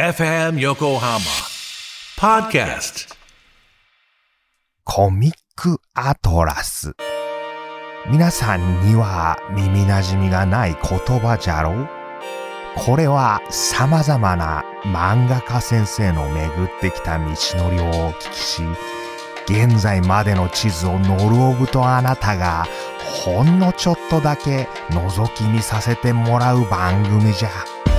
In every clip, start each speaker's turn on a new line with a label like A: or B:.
A: FM Yokohama Podcast
B: コミックアトラス。皆さんには耳馴染みがない言葉じゃろう？これは様々な漫画家先生の巡ってきた道のりをお聞きし、現在までの地図をノルオブとあなたがほんのちょっとだけ覗き見させてもらう番組じゃ。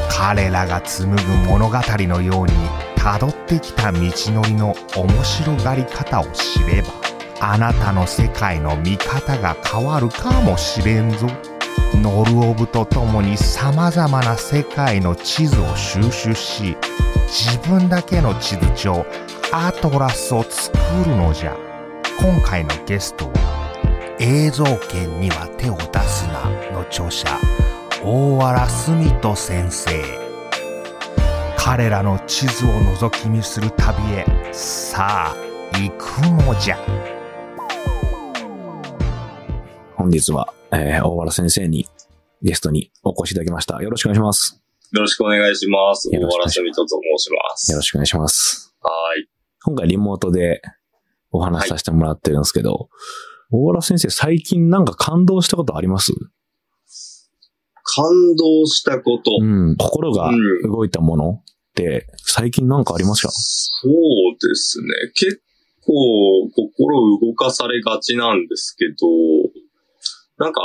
B: 彼らが紡ぐ物語のように辿ってきた道のりの面白がり方を知れば、あなたの世界の見方が変わるかもしれんぞ。ノルオブと共に様々な世界の地図を収集し、自分だけの地図帳、アトラスを作るのじゃ。今回のゲストは、映像権には手を出すなの著者、大原澄人先生。彼らの地図を覗き見する旅へ、さあ、行くのじゃ。
C: 本日は、えー、大原先生にゲストにお越しいただきました。よろしくお願いします。
D: よろしくお願いします。大
C: よろしくお願いします
D: 原澄人と申します。
C: よろしくお願いします。
D: はい。
C: 今回リモートでお話しさせてもらってるんですけど、大原先生最近なんか感動したことあります？
D: 感動したこと。
C: うん。心が
D: うん
C: 動いたものって最近なんかありますか
D: そうですね。結構心動かされがちなんですけど、なんか、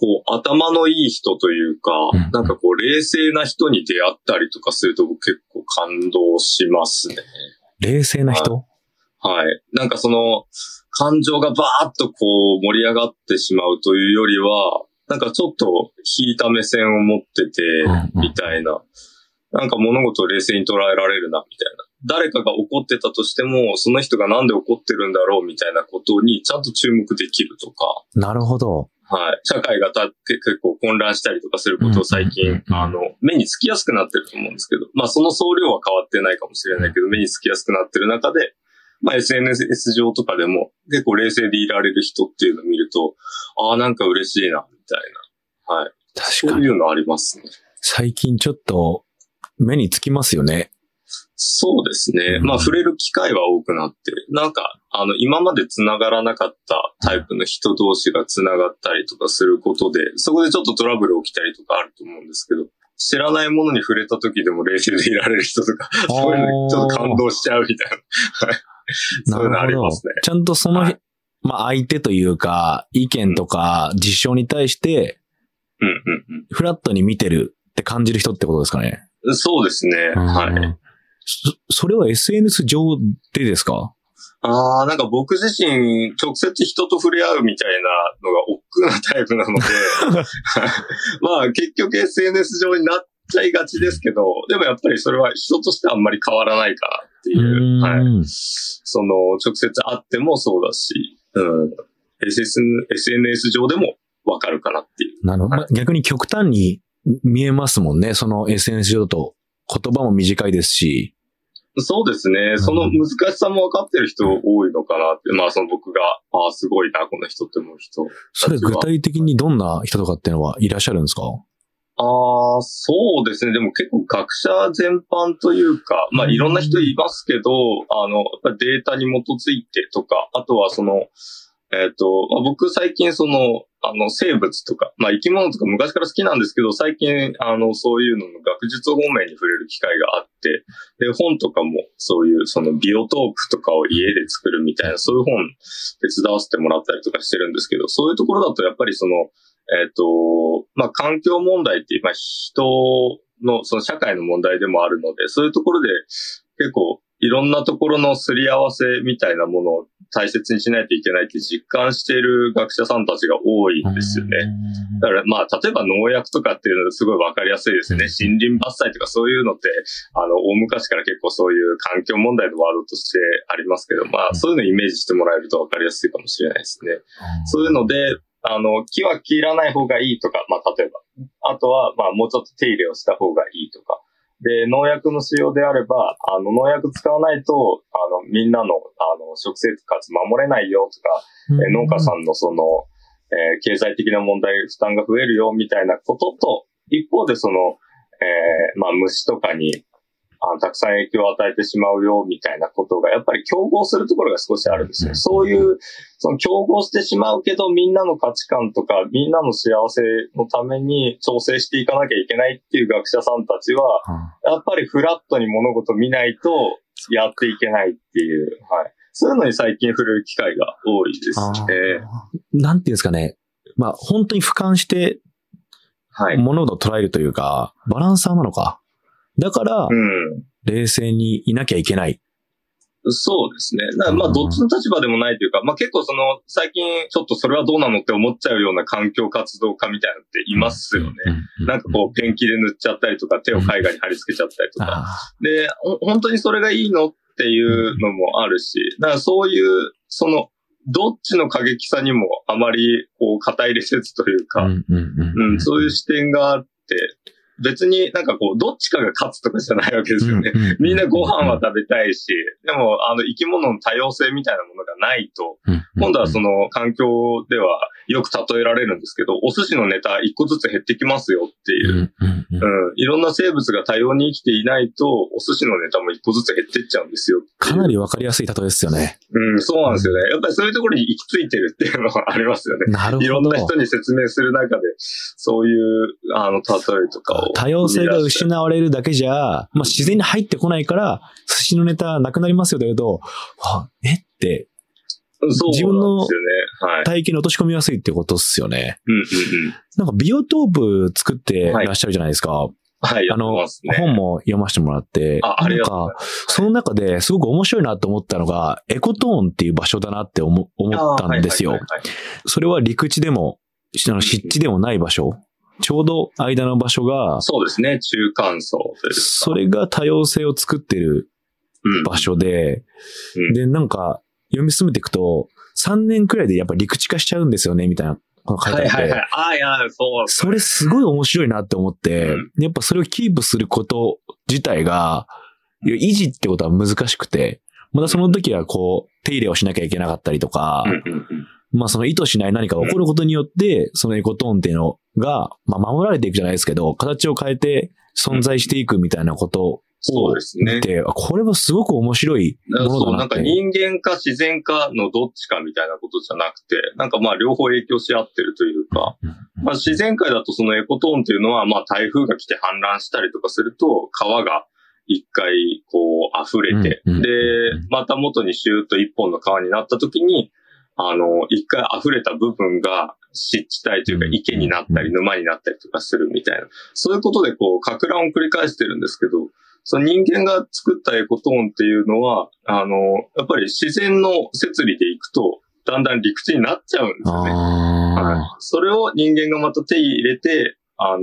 D: こう、頭のいい人というか、
C: うん
D: なんかこう、冷静な人に出会ったりとかすると僕結構感動しますね。
C: 冷静な人？
D: はい。なんかその、感情がバーッとこう盛り上がってしまうというよりは、なんかちょっと引いた目線を持ってて
C: うんうん、
D: みたいな。なんか物事を冷静に捉えられるな、みたいな。誰かが怒ってたとしても、その人がなんで怒ってるんだろうみたいなことにちゃんと注目できるとか、
C: なるほど。
D: はい。社会がたって結構混乱したりとかすることを最近あの、目につきやすくなってると思うんですけど、まあその総量は変わってないかもしれないけど、目につきやすくなってる中で、まあ SNS 上とかでも結構冷静でいられる人っていうのを見ると、ああ、なんか嬉しいな、みたいな。はい。
C: 確かに。
D: そういうのありますね。
C: 最近ちょっと目につきますよね。
D: そうですね。
C: うん
D: まあ触れる機会は多くなって、なんか、あの、今まで繋がらなかったタイプの人同士が繋がったりとかすることで、そこでちょっとトラブル起きたりとかあると思うんですけど、知らないものに触れた時でも冷静でいられる人とか、そういうのにちょっと感動しちゃうみたいな。はい。そういうのありますね。
C: ちゃんとその、
D: はい
C: まあ相手というか、意見とか実証に対して、
D: うんうん
C: フラットに見てるって感じる人ってことですかね。
D: うん。そうですね。はい。
C: い。そそれは SNS 上でですか？
D: ああ、なんか僕自身、直接人と触れ合うみたいなのが億劫なタイプなので、まあ結局 SNS 上になっちゃいがちですけど、でもやっぱりそれは人としてはあんまり変わらないかなっていう。はい。
C: うん
D: その、直接会ってもそうだし、うん。SS SNS 上でもわかるかなっていう。
C: なるほど。まあ逆に極端に見えますもんね。その SNS 上だと言葉も短いですし。
D: そうですね。その難しさも分かってる人多いのかなって。まあその僕が、ああ、すごいな、この人って思う人。
C: それ具体的にどんな人とかっていうのはいらっしゃるんですか？
D: ああ、そうですね。でも結構学者全般というか、まあいろんな人いますけど、あの、やっぱりデータに基づいてとか、あとはその、えっ、と、まあ、僕最近その、あの、生物とか、まあ生き物とか昔から好きなんですけど、最近、あの、そういうのの学術方面に触れる機会があって、で、本とかもそういうそのビオトープとかを家で作るみたいな、そういう本手伝わせてもらったりとかしてるんですけど、そういうところだとやっぱりその、えっ、と、まあ、環境問題ってまあ、人の、その社会の問題でもあるので、そういうところで結構いろんなところのすり合わせみたいなものを大切にしないといけないって実感している学者さんたちが多いんですよね。だからまあ、例えば農薬とかっていうのはすごいわかりやすいですね。森林伐採とかそういうのって、あの、大昔から結構そういう環境問題のワードとしてありますけど、まあ、そういうのをイメージしてもらえるとわかりやすいかもしれないですね。そういうので、あの、木は切らない方がいいとか、まあ、例えば。あとは、まあ、もうちょっと手入れをした方がいいとか。で、農薬の使用であれば、あの、農薬使わないと、あの、みんなの、あの、食生活守れないよとか、えー農家さんのその、えー経済的な問題、負担が増えるよみたいなことと、一方でその、えーまあ虫とかに、あのたくさん影響を与えてしまうよ、みたいなことが、やっぱり競合するところが少しあるんですよ。そういう、その競合してしまうけど、みんなの価値観とか、みんなの幸せのために調整していかなきゃいけないっていう学者さんたちは、やっぱりフラットに物事見ないとやっていけないっていう、はい。そういうのに最近触れる機会が多いですね。
C: なんていうんですかね。まあ、本当に俯瞰して
D: はい。
C: 物事を捉えるというか、バランサーなのか。だから、
D: うん。
C: 冷静にいなきゃいけない。
D: そうですね。まあ、
C: うん
D: どっちの立場でもないというか、まあ結構その、最近ちょっとそれはどうなのって思っちゃうような環境活動家みたいなのっていますよね。
C: うん。
D: なんかこう、ペンキで塗っちゃったりとか、手を絵画に貼り付けちゃったりとか。
C: あ
D: で、ほ本当にそれがいいのっていうのもあるし、だからそういう、その、どっちの過激さにもあまり、こう、肩入れせずという
C: ー
D: か、そういう視点があって、別になんかこう、どっちかが勝つとかじゃないわけですよね。みんなご飯は食べたいし、でも、あの、生き物の多様性みたいなものがないと、今度はその環境ではよく例えられるんですけど、お寿司のネタ一個ずつ減ってきますよっていうう。
C: ん。
D: いろんな生物が多様に生きていないと、お寿司のネタも一個ずつ減ってっちゃうんですよ。
C: かなりわかりやすい例えですよね。
D: うん、そうなんですよね。やっぱりそういうところに行き着いてるっていうのはありますよね。
C: なるほど。
D: いろんな人に説明する中で、そういう、あの、例えとかを。
C: 多様性が失われるだけじゃ、まあ、自然に入ってこないから、寿司のネタなくなりますよと言うと、はえ？って、自分の。体型に落とし込みやすいってことっすよね。なんかビオトープ作ってらっしゃるじゃないですか。
D: はい、やって
C: あの。本も読ませてもらって、
D: あありがとう
C: なんか。その中ですごく面白いなと思ったのが、エコトーンっていう場所だなって思思ったんですよそれは陸地でも、湿地でもない場所。ちょうど間の場所が、
D: そうですね。中間層というか。
C: それが多様性を作ってる
D: うん
C: 場所で、
D: うん
C: で、なんか、読み進めていくと、3年くらいでやっぱ陸地化しちゃうんですよね、みたいな書いてあって。
D: はいはいはい。ああ、いや、そう。
C: それすごい面白いなって思って、
D: うん
C: やっぱそれをキープすること自体が、維持ってことは難しくて、またその時はこう、手入れをしなきゃいけなかったりとか、
D: うんうんうん
C: まあその意図しない何かが起こることによって、そのエコトーンっていうのが、まあ守られていくじゃないですけど、形を変えて存在していくみたいなこと
D: そうですね。
C: これはすごく面白いも
D: そう、
C: のだなんって。
D: なか人間か自然かのどっちかみたいなことじゃなくて、なんかまあ両方影響し合ってるというか、
C: うん。
D: まあ自然界だとそのエコトーンっていうのは、まあ台風が来て氾濫したりとかすると、川が一回こう溢れて、
C: うんうん。
D: で、また元にシューッと一本の川になった時に、あの、一回溢れた部分が湿地帯というか
C: うん
D: 池になったり沼になったりとかするみたいな。そういうことでこう、か乱を繰り返してるんですけど、その人間が作ったエコトーンっていうのは、あの、やっぱり自然の摂理でいくと、だんだん陸地になっちゃうんですよね。はい
C: あ
D: それを人間がまた手に入れて、あの、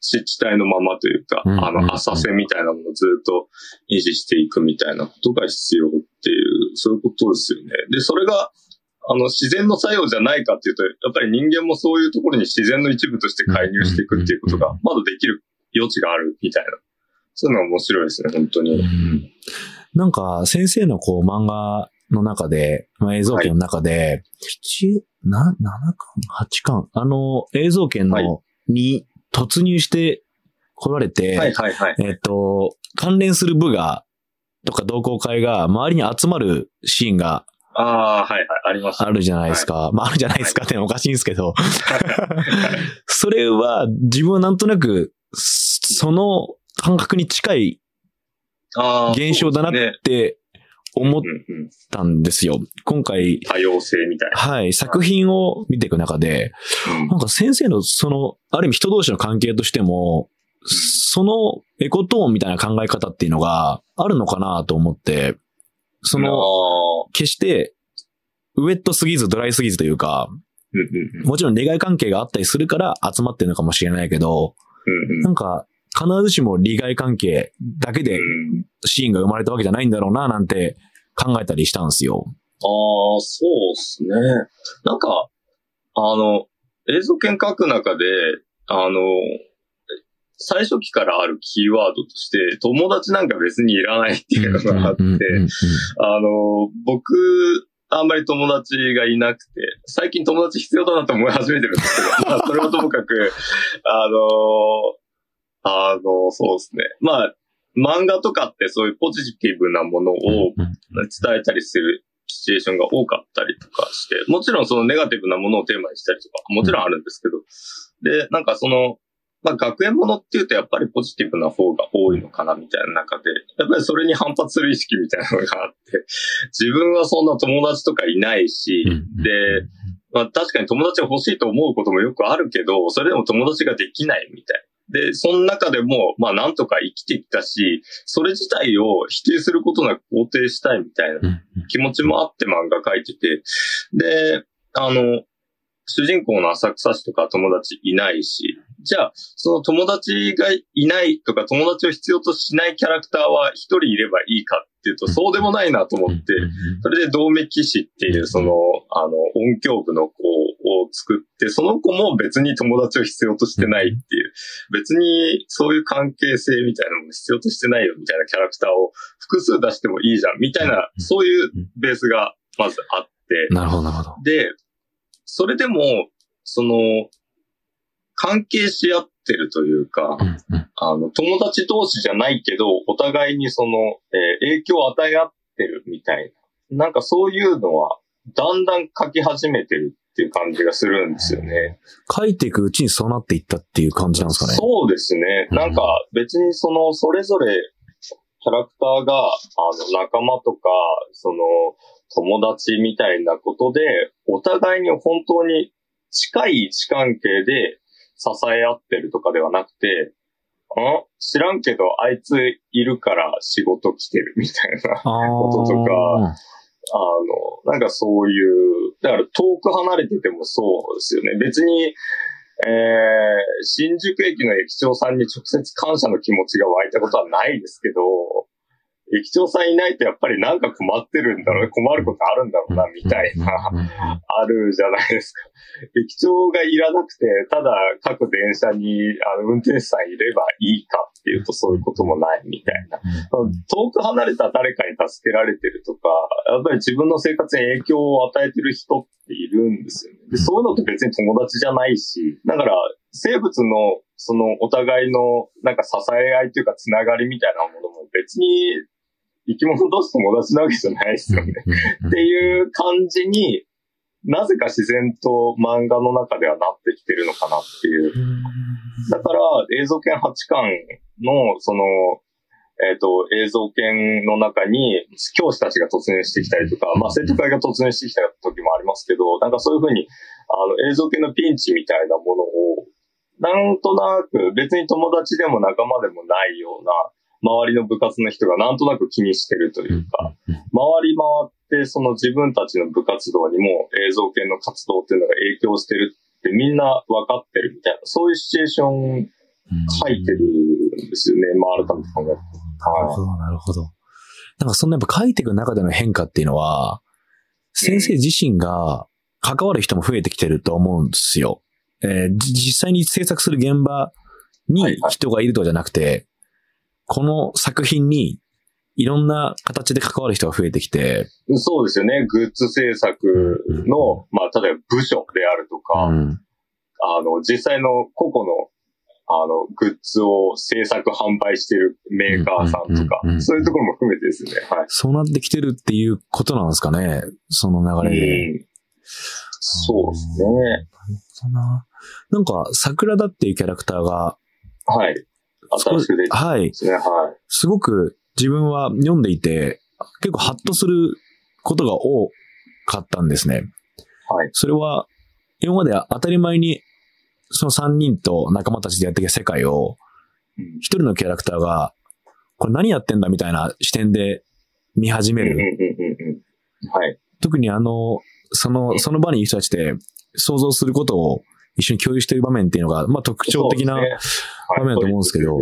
D: 湿地帯のままというか、あの、浅瀬みたいなものをずっと維持していくみたいなことが必要っていう、そういうことですよね。で、それが、あの、自然の作用じゃないかっていうと、やっぱり人間もそういうところに自然の一部として介入していくっていうことが、まだできる余地があるみたいな。そういうのが面白いですね、本当
C: ー
D: に。
C: うんなんか、先生のこう漫画の中で、まあ、映像権の中で、七、な、7巻 ?8 巻？あの、映像権
D: はい
C: の、に突入して来られて、
D: はいはいはい。
C: えっと、関連する部が、とか同好会が周りに集まるシーンが
D: ああ、はいはい、ありました。
C: あるじゃないですか。まあ、あるじゃないですかっておかしいんですけど。それは自分はなんとなく、その感覚に近い。現象だなって思っ。たんですよ。今回、
D: 多様性みたい。な。
C: はい、作品を見てい。く中で、
D: うん
C: なんか先生のその、ある意味人同士の関係としても、そのエコトーンみたい。な考え方ってい。うのがあるのかなと思って、その、
D: あ
C: 決して、ウェットすぎずドライすぎずというか、もちろん利害関係があったりするから集まってるのかもしれないけど、なんか、必ずしも利害関係だけで
D: うん
C: シーンが生まれたわけじゃないんだろうな、なんて考えたりしたんですよ。
D: ああ、そうっすね。なんか、あの、映像権書く中で、あの、最初期からあるキーワードとして、友達なんか別にいらないっていうのがあって、あの、僕、あんまり友達がいなくて、最近友達必要だなと思い始めてるんですけど、まあ、それはともかく、あの、あの、そうですね。まあ、漫画とかってそういうポジティブなものを伝えたりするシチュエーションが多かったりとかして、もちろんそのネガティブなものをテーマにしたりとか、もちろんあるんですけど、で、なんかその、まあ学園ものっていうとやっぱりポジティブな方が多いのかなみたいな中で、やっぱりそれに反発する意識みたいなのがあって、自分はそんな友達とかいないし、で、まあ確かに友達が欲しいと思うこともよくあるけど、それでも友達ができないみたいな。で、その中でも、まあなんとか生きてきたし、それ自体を否定することなく肯定したいみたいな気持ちもあって漫画描いてて、で、あの、主人公の浅草市とか友達いないし、じゃあ、その友達がいないとか友達を必要としないキャラクターは一人いればいいかっていうと、そうでもないなと思って、それで同盟騎士っていうその、あの、音響部の子を作って、その子も別に友達を必要としてないっていう、別にそういう関係性みたいなのも必要としてないよみたいなキャラクターを複数出してもいいじゃんみたいな、そういうベースがまずあって、
C: なるほど、なるほど。
D: で、それでも、その、関係し合ってるというか、あの、友達同士じゃないけど、お互いにその、えー影響を与え合ってるみたいな。なんかそういうのは、だんだん書き始めてるっていう感じがするんですよね。
C: 書いていくうちにそうなっていったっていう感じなんですかね。
D: そうですね。
C: うん
D: なんか別にその、それぞれキャラクターが、あの、仲間とか、その、友達みたいなことで、お互いに本当に近い位置関係で支え合ってるとかではなくて、ん知らんけど、あいついるから仕事来てるみたいな。こととかあの、なんかそういう、だから遠く離れててもそうですよね。別に、えー、新宿駅の駅長さんに直接感謝の気持ちが湧いたことはないですけど、駅長さんいないとやっぱりなんか困ってるんだろうね、困ることあるんだろうな、みたいな、あるじゃないですか。駅長がいらなくて、ただ各電車にあの運転手さんいればいいかっていうとそういうこともないみたいな。遠く離れた誰かに助けられてるとか、やっぱり自分の生活に影響を与えてる人っているんですよね。でそういうのって別に友達じゃないし、だから生物のそのお互いのなんか支え合いというかつながりみたいなものも別に生き物同士友達なわけじゃないですよね。っていう感じになぜか自然と漫画の中ではなってきてるのかなっていう。だから映像犬8巻のそのえっ、と、映像犬の中に教師たちが突入してきたりとか、まあ生徒会が突入してきた時もありますけど、なんかそういうふうに、あの、映像犬のピンチみたいなものを、なんとなく別に友達でも仲間でもないような、周りの部活の人がなんとなく気にしてるというか、回り回ってその自分たちの部活動にも映像犬の活動っていうのが影響してるってみんな分かってるみたいな、そういうシチュエーション書いてるんですよね。まあ改めて考えると。
C: なるほど、なるほど。なんかそんなやっぱ書いていく中での変化っていうのは、先生自身が関わる人も増えてきてると思うんですよ。えーじ実際に制作する現場に
D: はいはい
C: 人がいるとかじゃなくて、この作品にいろんな形で関わる人が増えてきて、
D: そうですよね。グッズ制作の、まあ、例えば部署であるとか、
C: うん
D: あの、実際の個々の、あの、グッズを制作販売してるメーカーさんとかそういうところも含めてですね。はい。
C: そうなってきてるっていうことなんですかね、その流れで。
D: うんそうですね。
C: なるほどな。なんか、桜田っていうキャラクターが、
D: はい。新しく出てで。すね。はい。
C: すごく自分は読んでいて、結構ハッとすることが多かったんですね。
D: はい。
C: それは、今まで当たり前に、その3人と仲間たちでやってきた世界を、
D: うん
C: 一人のキャラクターが、これ何やってんだみたいな視点で見始める。
D: はい。
C: 特にあの、その、その場にいる人たちで想像することを一緒に共有している場面っていうのが、まあ特徴的な、
D: そうですね
C: 場面だと思うんですけど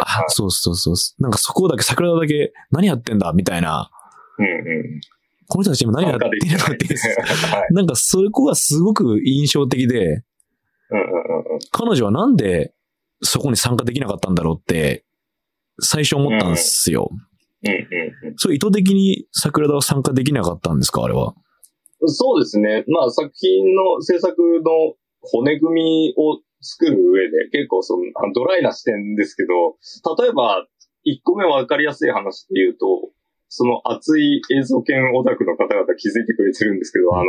C: あ、そうそうそう。なんかそこだけ、桜田だけ何やってんだみたいな、
D: うんうん。
C: この人たち今何やってるのって。なんかそこがすごく印象的で、
D: うんうんうんうん。
C: 彼女はなんでそこに参加できなかったんだろうって、最初思ったんですよ。
D: うんうんうん。
C: それ意図的に桜田は参加できなかったんですかあれは？
D: そうですね。まあ作品の制作の骨組みを作る上で結構そのドライな視点ですけど、例えば1個目わかりやすい話で言うと、その熱い映像研オタクの方々気づいてくれてるんですけど、あの、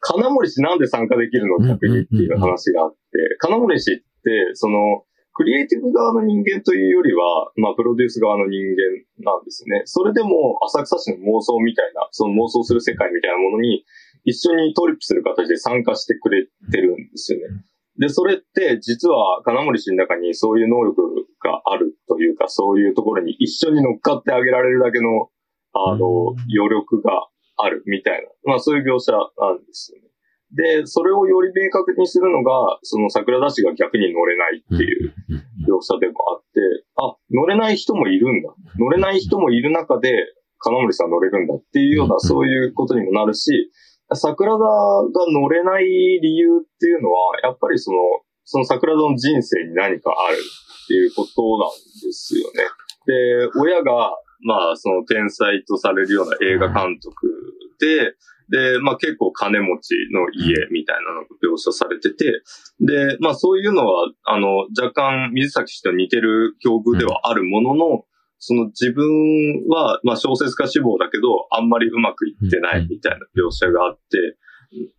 D: 金森氏なんで参加できるの逆にっていう話があって、金森氏って、その、クリエイティブ側の人間というよりは、まあ、プロデュース側の人間なんですね。それでも、浅草市の妄想みたいな、その妄想する世界みたいなものに、一緒にトリップする形で参加してくれてるんですよね。で、それって、実は、金森氏の中にそういう能力があるというか、そういうところに一緒に乗っかってあげられるだけの、あの、余力があるみたいな、まあそういう描写なんですよね。で、それをより明確にするのが、その桜田氏が逆に乗れないっていう描写でもあって、あ、乗れない人もいるんだ。乗れない人もいる中で、金森さん乗れるんだっていうような、そういうことにもなるし、桜田が乗れない理由っていうのは、やっぱりその、その桜田の人生に何かあるっていうことなんですよね。で、親が、まあ、その天才とされるような映画監督で、で、まあ結構金持ちの家みたいなのが描写されてて、で、まあそういうのは、あの、若干水崎氏と似てる境遇ではあるものの、その自分は、まあ小説家志望だけど、あんまりうまくいってないみたいな描写があって、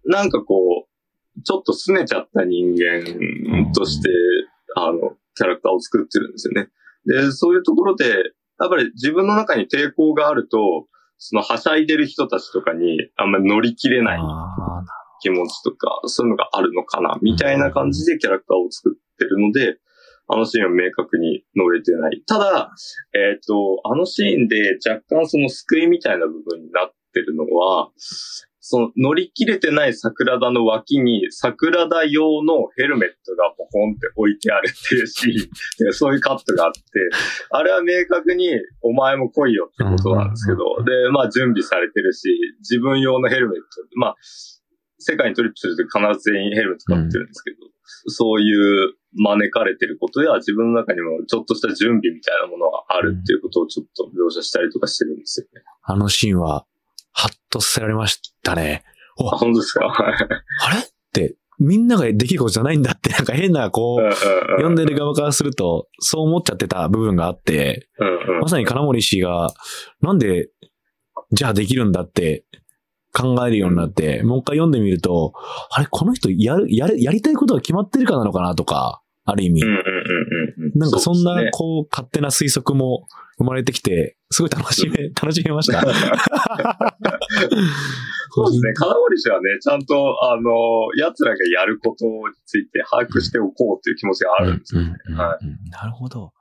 D: なんかこう、ちょっと拗ねちゃった人間として、あの、キャラクターを作ってるんですよね。で、そういうところで、やっぱり自分の中に抵抗があると、そのはしゃいでる人たちとかにあんまり乗り切れない気持ちとか、そういうのがあるのかな、みたいな感じでキャラクターを作ってるので、あのシーンは明確に乗れてない。ただ、えっ、ー、と、あのシーンで若干その救いみたいな部分になってるのは、その乗り切れてない桜田の脇に桜田用のヘルメットがポコンって置いてあるっていうシーン。で、そういうカットがあって、あれは明確にお前も来いよってことなんですけど、で、まあ準備されてるし、自分用のヘルメット、まあ、世界にトリップすると必ず全員ヘルメット買ってるんですけど、うん、そういう招かれてることや自分の中にもちょっとした準備みたいなものがあるっていうことをちょっと描写したりとかしてるんですよね。
C: あのシーンはハッとさせられましたね。
D: あ、本当ですか？
C: あれ？って、みんなができることじゃないんだって、なんか変な、こう、読んでる側からすると、そう思っちゃってた部分があって、まさに金森氏が、なんで、じゃあできるんだって考えるようになって、もう一回読んでみると、あれ、この人やる、やる、やりたいことが決まってるかなのかなとか、ある意味。なんかそんな、こう、勝手な推測も生まれてきて、すごい楽しめ、楽しめました。
D: そうですね。金森氏はね、ちゃんと、あの、奴らがやることについて把握しておこうという気持ちがあるんですよね。
C: はい。なるほど。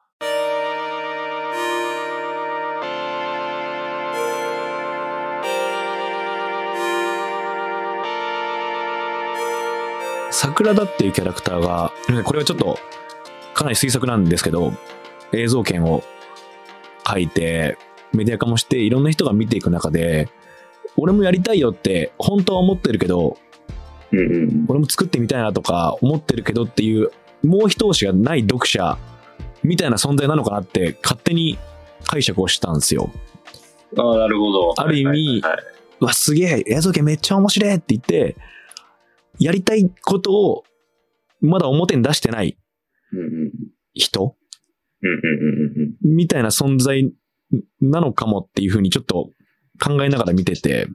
C: 桜田っていうキャラクターが、これはちょっとかなり推測なんですけど、映像権を書いて、メディア化もしていろんな人が見ていく中で、俺もやりたいよって本当は思ってるけど、
D: うんうん、
C: 俺も作ってみたいなとか思ってるけどっていう、もう一押しがない読者みたいな存在なのかなって勝手に解釈をしたんですよ。
D: ああ、なるほど。
C: ある意味、はいはいはい、わ、すげえ、映像権めっちゃ面白いって言って、やりたいことをまだ表に出してない人みたいな存在なのかもっていうふうにちょっと考えながら見てて。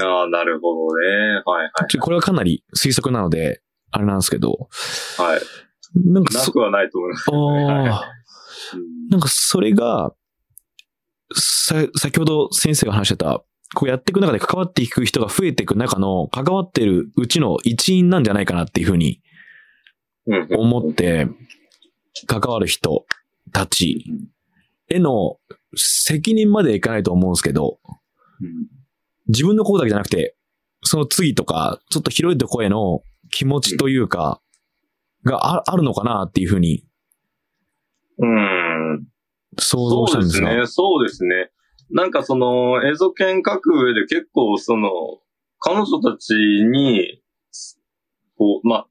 D: ああ、なるほどね。はいはい。
C: これはかなり推測なので、あれなんですけど。
D: はい。なんかなくはないと思います、ね。ああ。
C: なんかそれが、さ、先ほど先生が話してた、こうやっていく中で関わっていく人が増えていく中の関わってるうちの一員なんじゃないかなっていうふうに思って、関わる人たちへの責任までいかないと思うんですけど、自分のことだけじゃなくて、その次とか、ちょっと広いとこへの気持ちというか、があるのかなっていうふうに、
D: うん。
C: 想像したんです
D: が。そうですね。そうですね。なんかその映像権書く上で結構その、彼女たちに、こう、まあ、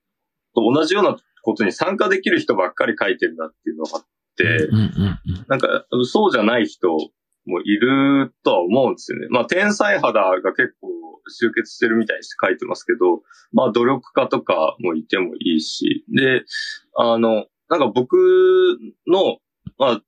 D: と同じようなことに参加できる人ばっかり書いてるなっていうのがあって、なんかそうじゃない人もいるとは思うんですよね。まあ天才肌が結構集結してるみたいにして書いてますけど、まあ努力家とかもいてもいいし、で、あの、なんか僕の、まあ、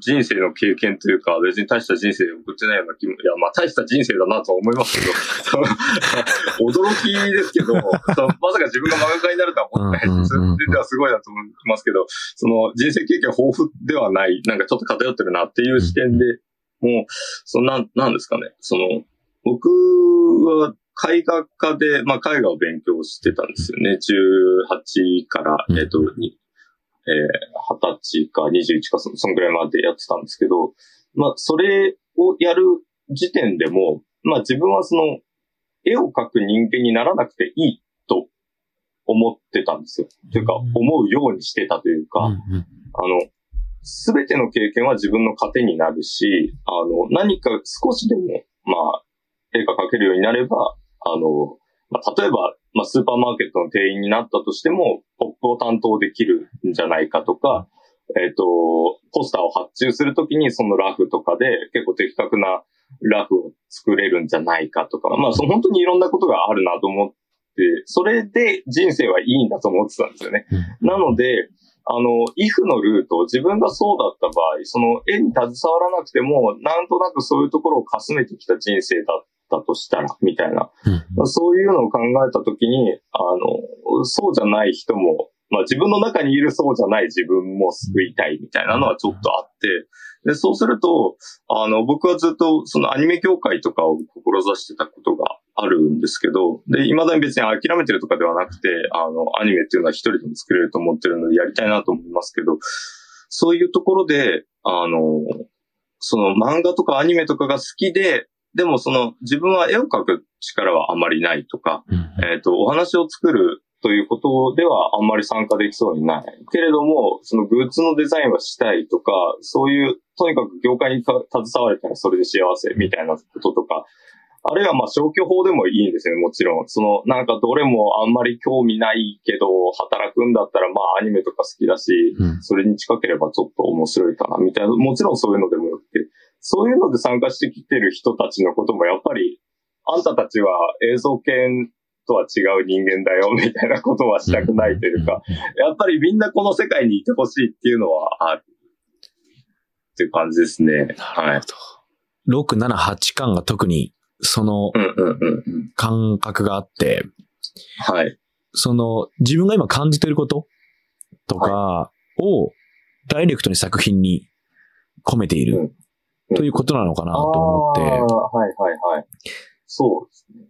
D: 人生の経験というか、別に大した人生を送ってないような気も、いや、まあ大した人生だなとは思いますけど、驚きですけど、まさか自分が漫画家になるとは思ってないです。
C: うんうんうんうん
D: ではすごいなと思いますけど、その人生経験豊富ではない、なんかちょっと偏ってるなっていう視点で、もう、そのなん、なんですかね、その、僕は絵画家で、まあ絵画を勉強してたんですよね。18から、
C: うん
D: えっ、と、にえー、20歳か21かそ、そのぐらいまでやってたんですけど、まあ、それをやる時点でも、まあ自分はその、絵を描く人間にならなくていいと思ってたんですよ。というか、
C: うん
D: 思うようにしてたというか、
C: うんうん
D: あの、すべての経験は自分の糧になるし、あの、何か少しでも、まあ、絵が描けるようになれば、あの、まあ、例えば、まあ、スーパーマーケットの店員になったとしても、ポップを担当できるんじゃないかとか、えっ、と、ポスターを発注するときにそのラフとかで結構的確なラフを作れるんじゃないかとか、まあ、その本当にいろんなことがあるなと思って、それで人生はいいんだと思ってたんですよね。なので、あの、if のルート、自分がそうだった場合、その絵に携わらなくても、なんとなくそういうところをかすめてきた人生だったとしたら、みたいな。
C: うん
D: そういうのを考えたときに、あの、そうじゃない人も、まあ自分の中にいるそうじゃない自分も救いたいみたいなのはちょっとあって、で、そうすると、あの、僕はずっとそのアニメ業界とかを志してたことがあるんですけど、で、未だに別に諦めてるとかではなくて、あの、アニメっていうのは一人でも作れると思ってるのでやりたいなと思いますけど、そういうところで、あの、その漫画とかアニメとかが好きで、でもその自分は絵を描く力はあまりないとか、
C: うん
D: えっ、と、お話を作るということではあんまり参加できそうにない。けれども、そのグッズのデザインはしたいとか、そういう、とにかく業界にか携われたらそれで幸せみたいなこととか、あるいはまあ消去法でもいいんですよね、もちろん。その、なんかどれもあんまり興味ないけど、働くんだったらまあアニメとか好きだし、
C: うん
D: それに近ければちょっと面白いかな、みたいな。もちろんそういうのでもそういうので参加してきてる人たちのこともやっぱり、あんたたちは映像系とは違う人間だよ、みたいなことはしたくないというか、やっぱりみんなこの世界にいてほしいっていうのはある。っていう感じですね。はい。
C: 6、7、8巻が特にその。感覚があって、
D: はい。
C: その自分が今感じてることとかをダイレクトに作品に込めている
D: うん
C: ということなのかなと思って、
D: はいはいはい。そうですね。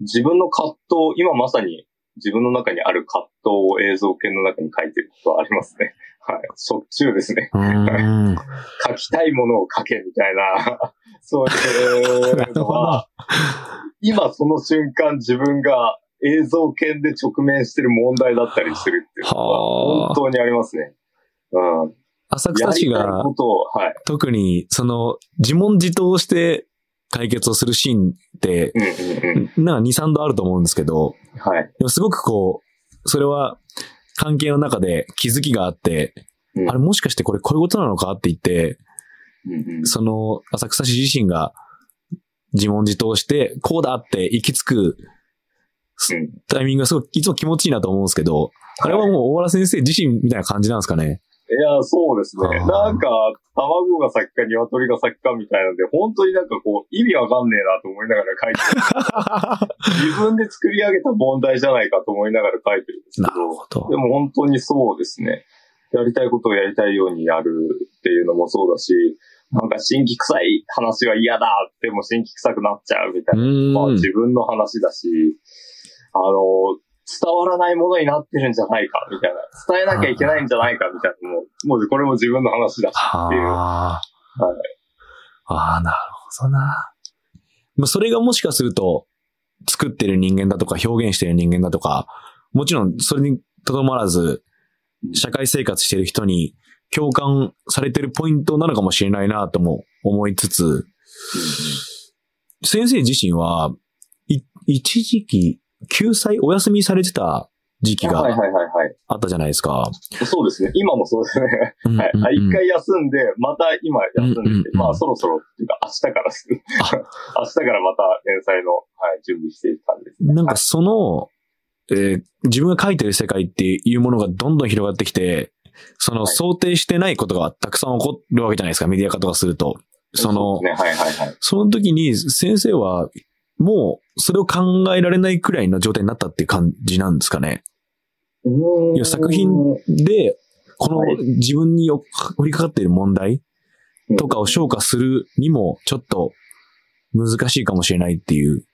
D: 自分の葛藤、今まさに自分の中にある葛藤を映像系の中に書いてることはありますね。はい。しょっちゅうですね。書きたいものを書けみたいな、そういうのは、今その瞬間自分が映像系で直面してる問題だったりするっていうのは
C: はあ
D: 本当にありますね。うん。
C: 浅草市が。特にその自問自答して解決をするシーンって。なんか2、3度あると思うんですけど、
D: はい。
C: でもすごくこう、それは関係の中で気づきがあって、
D: うん
C: あれもしかしてこれこういうことなのかって言って、
D: うんうん
C: その浅草市自身が自問自答して、こうだって行き着く
D: うん
C: タイミングがすごくいつも気持ちいいなと思うんですけど、あれはもう大原先生自身みたいな感じなんですかね。
D: いや、そうですね。なんか、卵が先か鶏が先かみたいなので、本当になんかこう、意味わかんねえなと思いながら書いてる。自分で作り上げた問題じゃないかと思いながら書いてるんですけ
C: な
D: ど。
C: るほど
D: で。も本当にそうですね。やりたいことをやりたいようにやるっていうのもそうだし、なんか新規臭い話は嫌だでも新規臭くなっちゃうみたいうな。まあ。自分の話だし、あの、伝わらないものになってるんじゃないかみたいな。伝えなきゃいけないんじゃないかみたいな。もう、もうこれも自分の話だしっていう。
C: ああ。
D: はい
C: ああ、なるほどな。まあ、それがもしかすると、作ってる人間だとか、表現してる人間だとか、もちろんそれにとどまらず、社会生活してる人に共感されてるポイントなのかもしれないなとも思いつつ、先生自身は、い一時期、救済お休みされてた時期が。あったじゃないですか。
D: そうですね。今もそうですね。はい。あ一回休んで、また今休んでて、
C: うんうんうん
D: まあそろそろっていうか明日からです。明日からまた連載の、はい、準備していく感じですね。
C: なんかその、えー自分が書いてる世界っていうものがどんどん広がってきて、その
D: はい
C: 想定してないことがたくさん起こるわけじゃないですか、メディア化とかすると。その、
D: ね、はいはいはい。
C: その時に先生は、もう、それを考えられないくらいの状態になったっていう感じなんですかね。いや作品で、この
D: はい
C: 自分によ降りかかっている問題とかを消化するにも、ちょっと難しいかもしれないっていう。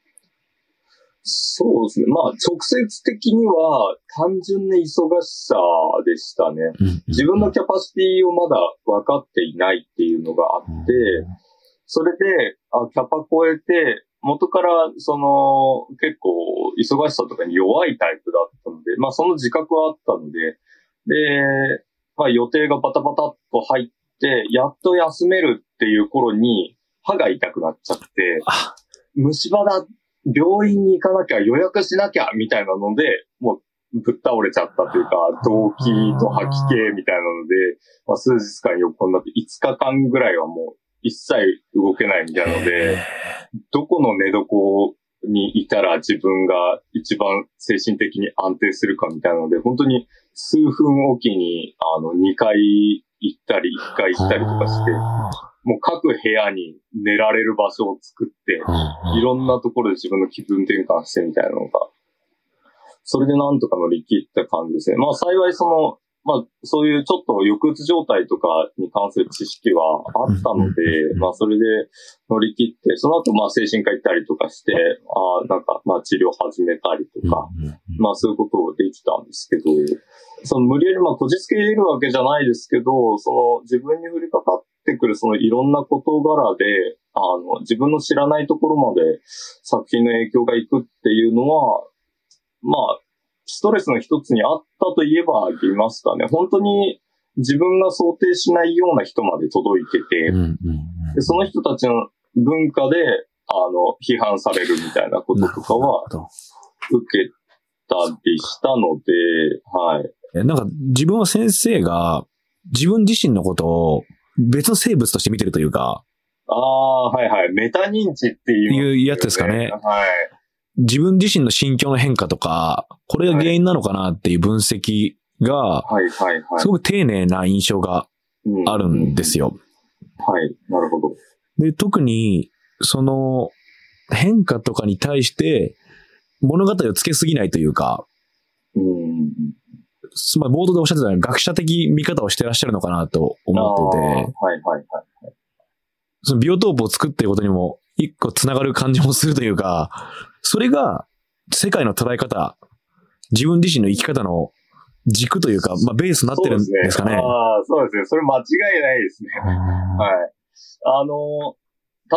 D: そうですね。まあ、直接的には単純な忙しさでしたね。自分のキャパシティをまだ分かっていないっていうのがあって、それで、あ、キャパ超えて、元から、その、結構、忙しさとかに弱いタイプだったので、まあ、その自覚はあったので、で、まあ、予定がバタバタっと入って、やっと休めるっていう頃に、歯が痛くなっちゃって、
C: あ、
D: 虫歯だ、病院に行かなきゃ、予約しなきゃ、みたいなので、もう、ぶっ倒れちゃったというか、動悸と吐き気みたいなので、まあ、数日間横になって、5日間ぐらいはもう、一切動けないみたいなので、どこの寝床にいたら自分が一番精神的に安定するかみたいなので、本当に数分おきに、あの、2回行ったり、1回行ったりとかして、もう各部屋に寝られる場所を作って、いろんなところで自分の気分転換してみたいなのが、それでなんとか乗り切った感じですね。まあ幸いその、まあそういうちょっと抑うつ状態とかに関する知識はあったのでまあそれで乗り切って、その後まあ精神科行ったりとかして、ああなんかまあ治療始めたりとか、まあそういうことをできたんですけど、その無理やりまあこじつけるわけじゃないですけど、その自分に降りかかってくるそのいろんな事柄で、あの自分の知らないところまで作品の影響がいくっていうのは、まあ、ストレスの一つにあったと言えばありますかね。本当に自分が想定しないような人まで届いてて、でその人たちの文化で、あの、批判されるみたいなこととかは受けたりしたので、はい。
C: えなんか自分は先生が自分自身のことを別の生物として見てるというか、
D: ああ、はいはい。メタ認知っていう、
C: いうやつですかね
D: はい。
C: 自分自身の心境の変化とか、これが原因なのかなっていう分析が、
D: はいはいはい。
C: すごく丁寧な印象が
D: うん
C: あるんですよ。
D: はい。なるほど。
C: で、特に、その変化とかに対して物語をつけすぎないというか、
D: うん。
C: つまり冒頭でおっしゃってたように学者的見方をしてらっしゃるのかなと思ってて、
D: はいはいはい。
C: そのビオトープを作っていることにも一個つながる感じもするというか、それが世界の捉え方、自分自身の生き方の軸というか、まあベースになってるんですかね。
D: ああ、そうですね。それ間違いないですね。はい。あの、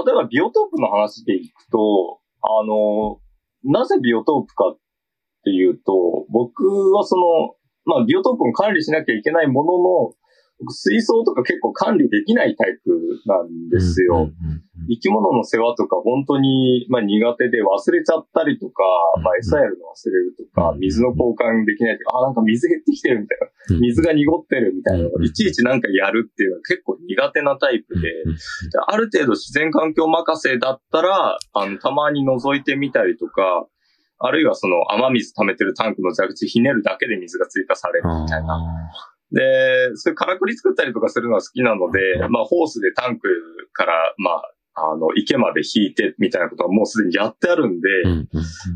D: 例えばビオトープの話でいくと、あの、なぜビオトープかっていうと、僕はその、まあビオトープを管理しなきゃいけないものの、僕水槽とか結構管理できないタイプなんですよ。生き物の世話とか本当に、まあ、苦手で忘れちゃったりとか、まあ、餌やるの忘れるとか、水の交換できないとか、あ、なんか水減ってきてるみたいな。水が濁ってるみたいなのをいちいちなんかやるっていうのは結構苦手なタイプで、ある程度自然環境任せだったら、あの、たまに覗いてみたりとか、あるいはその雨水溜めてるタンクの蛇口ひねるだけで水が追加されるみたいな。で、そういうからくり作ったりとかするのは好きなので、まあ、ホースでタンクから、まあ、あの、池まで引いてみたいなことはもうすでにやってあるんで、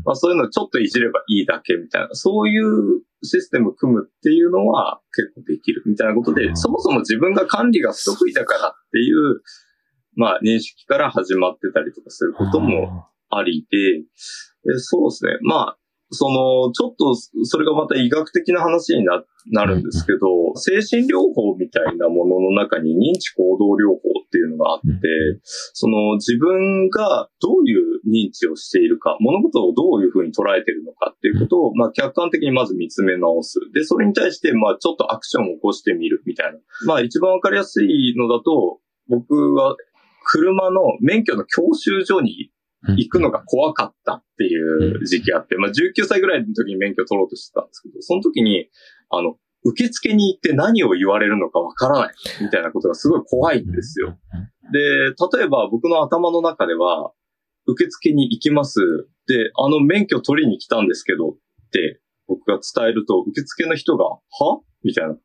D: まあ、そういうのをちょっといじればいいだけみたいな、そういうシステムを組むっていうのは結構できるみたいなことで、
C: うん。
D: そもそも自分が管理が不得意だからっていう、まあ、認識から始まってたりとかすることもありで、えそうですね。まあ、その、ちょっと、それがまた医学的な話にななるんですけど、精神療法みたいなものの中に認知行動療法っていうのがあって、
C: うん
D: その自分がどういう認知をしているか、物事をどういうふうに捉えているのかっていうことを、まあ客観的にまず見つめ直す。で、それに対して、まあちょっとアクションを起こしてみるみたいな。まあ一番わかりやすいのだと、僕は車の免許の教習所に行くのが怖かったっていう時期あって、まあ19歳ぐらいの時に免許取ろうとしてたんですけど、その時に、あの、受付に行って何を言われるのかわからないみたいなことがすごい怖いんですよ。で、例えば僕の頭の中では、受付に行きます。で、あの免許取りに来たんですけどって僕が伝えると、受付の人が、は？みたいな。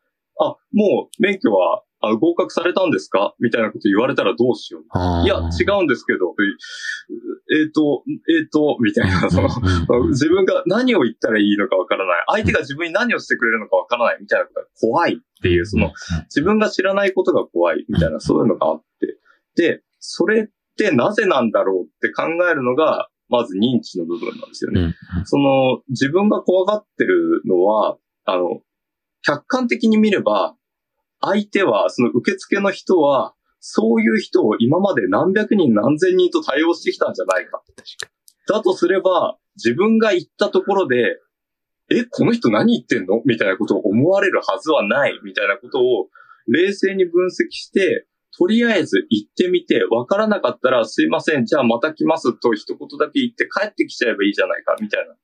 D: あ、もう免許はあ合格されたんですか？みたいなこと言われたらどうしよう。いや、違うんですけど、えっ、と、えっ、と、みたいな、その、自分が何を言ったらいいのかわからない。相手が自分に何をしてくれるのかわからない。みたいなことが怖いっていう、その、自分が知らないことが怖い。みたいな、そういうのがあって。で、それってなぜなんだろうって考えるのが、まず認知の部分なんですよね。
C: うん。
D: その、自分が怖がってるのは、あの、客観的に見れば、相手は、その受付の人は、そういう人を今まで何百人何千人と対応してきたんじゃないか。だとすれば、自分が行ったところで、え、この人何言ってんの？みたいなことを思われるはずはない、みたいなことを冷静に分析して、とりあえず行ってみて、わからなかったらすいません、じゃあまた来ますと一言だけ言って帰ってきちゃえばいいじゃないか、みたいな。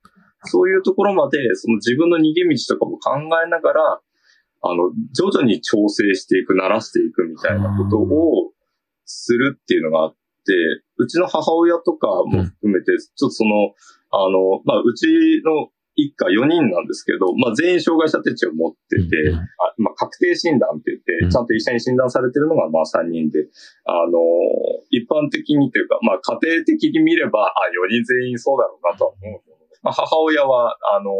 D: そういうところまで、その自分の逃げ道とかも考えながら、あの、徐々に調整していく、慣らしていくみたいなことをするっていうのがあって、うちの母親とかも含めて、ちょっとその、あの、まあ、うちの一家4人なんですけど、まあ、全員障害者手帳を持ってて、
C: うん
D: あまあ、確定診断って言って、
C: うん
D: ちゃんと医者に診断されてるのがまあ3人で、あの、一般的にというか、まあ、家庭的に見れば、あ、4人全員そうだろうなとは思う。まあ、母親は、あの、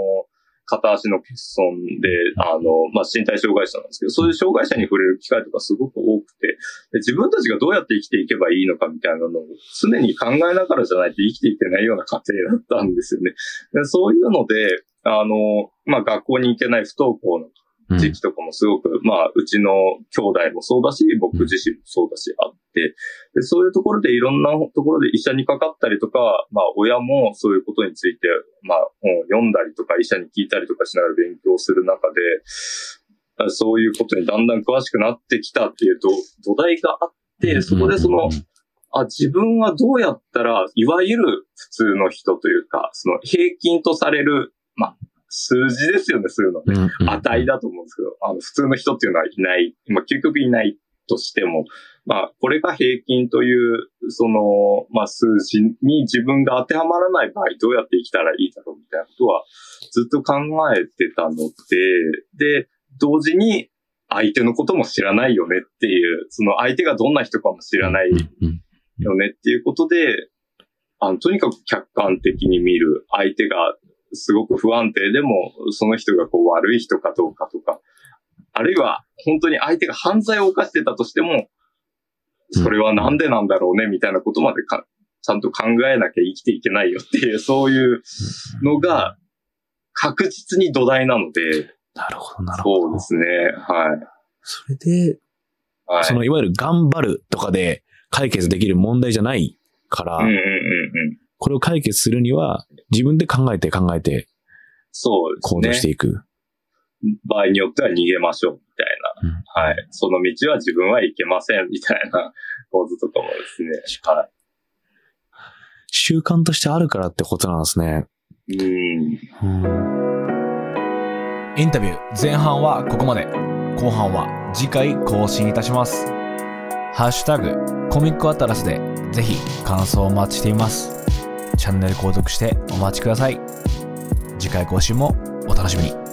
D: 片足の欠損で、あの、まあ、身体障害者なんですけど、そういう障害者に触れる機会とかすごく多くて、自分たちがどうやって生きていけばいいのかみたいなのを常に考えながらじゃないと生きていけないような家庭だったんですよね。でそういうので、あの、まあ、学校に行けない不登校の時期とかもすごく、まあ、うちの兄弟もそうだし、僕自身もそうだし、あて、で、そういうところでいろんなところで医者にかかったりとか、まあ、親もそういうことについて、まあ、本を読んだりとか、医者に聞いたりとかしながら勉強する中で、あそういうことにだんだん詳しくなってきたっていうと、土台があって、そこでその、あ、自分はどうやったら、いわゆる普通の人というか、その平均とされる、まあ、数字ですよね、そういうの。ね。
C: うん
D: 値だと思うんですけど、あの、普通の人っていうのはいない、まあ、究極いないとしても、まあ、これが平均という、その、まあ、数字に自分が当てはまらない場合、どうやって生きたらいいだろうみたいなことは、ずっと考えてたので、で、同時に、相手のことも知らないよねっていう、その相手がどんな人かも知らない
C: うん
D: よねっていうことで、あの、とにかく客観的に見る相手がすごく不安定でも、その人がこう悪い人かどうかとか、あるいは本当に相手が犯罪を犯してたとしても、それはなんでなんだろうねみたいなことまでかちゃんと考えなきゃ生きていけないよっていう、そういうのが確実に土台なので、
C: なるほど、なるほど。
D: そうですね。はい。
C: それで、
D: はい。
C: そのいわゆる頑張るとかで解決できる問題じゃないから、
D: うんうんうんうん。
C: これを解決するには自分で考えて考えて
D: そうですね。
C: 行動していく。
D: 場合によっては逃げましょうみたい
C: うん
D: な。はい。その道は自分は行けませんみたいな構図とかもですね。は
C: 習慣としてあるからってことなんですね。
D: い。うん。
B: インタビュー前半はここまで。後半は次回更新いたします。ハッシュタグコミックアトラスでぜひ感想をお待ちしています。チャンネル購読してお待ちください。次回更新もお楽しみに。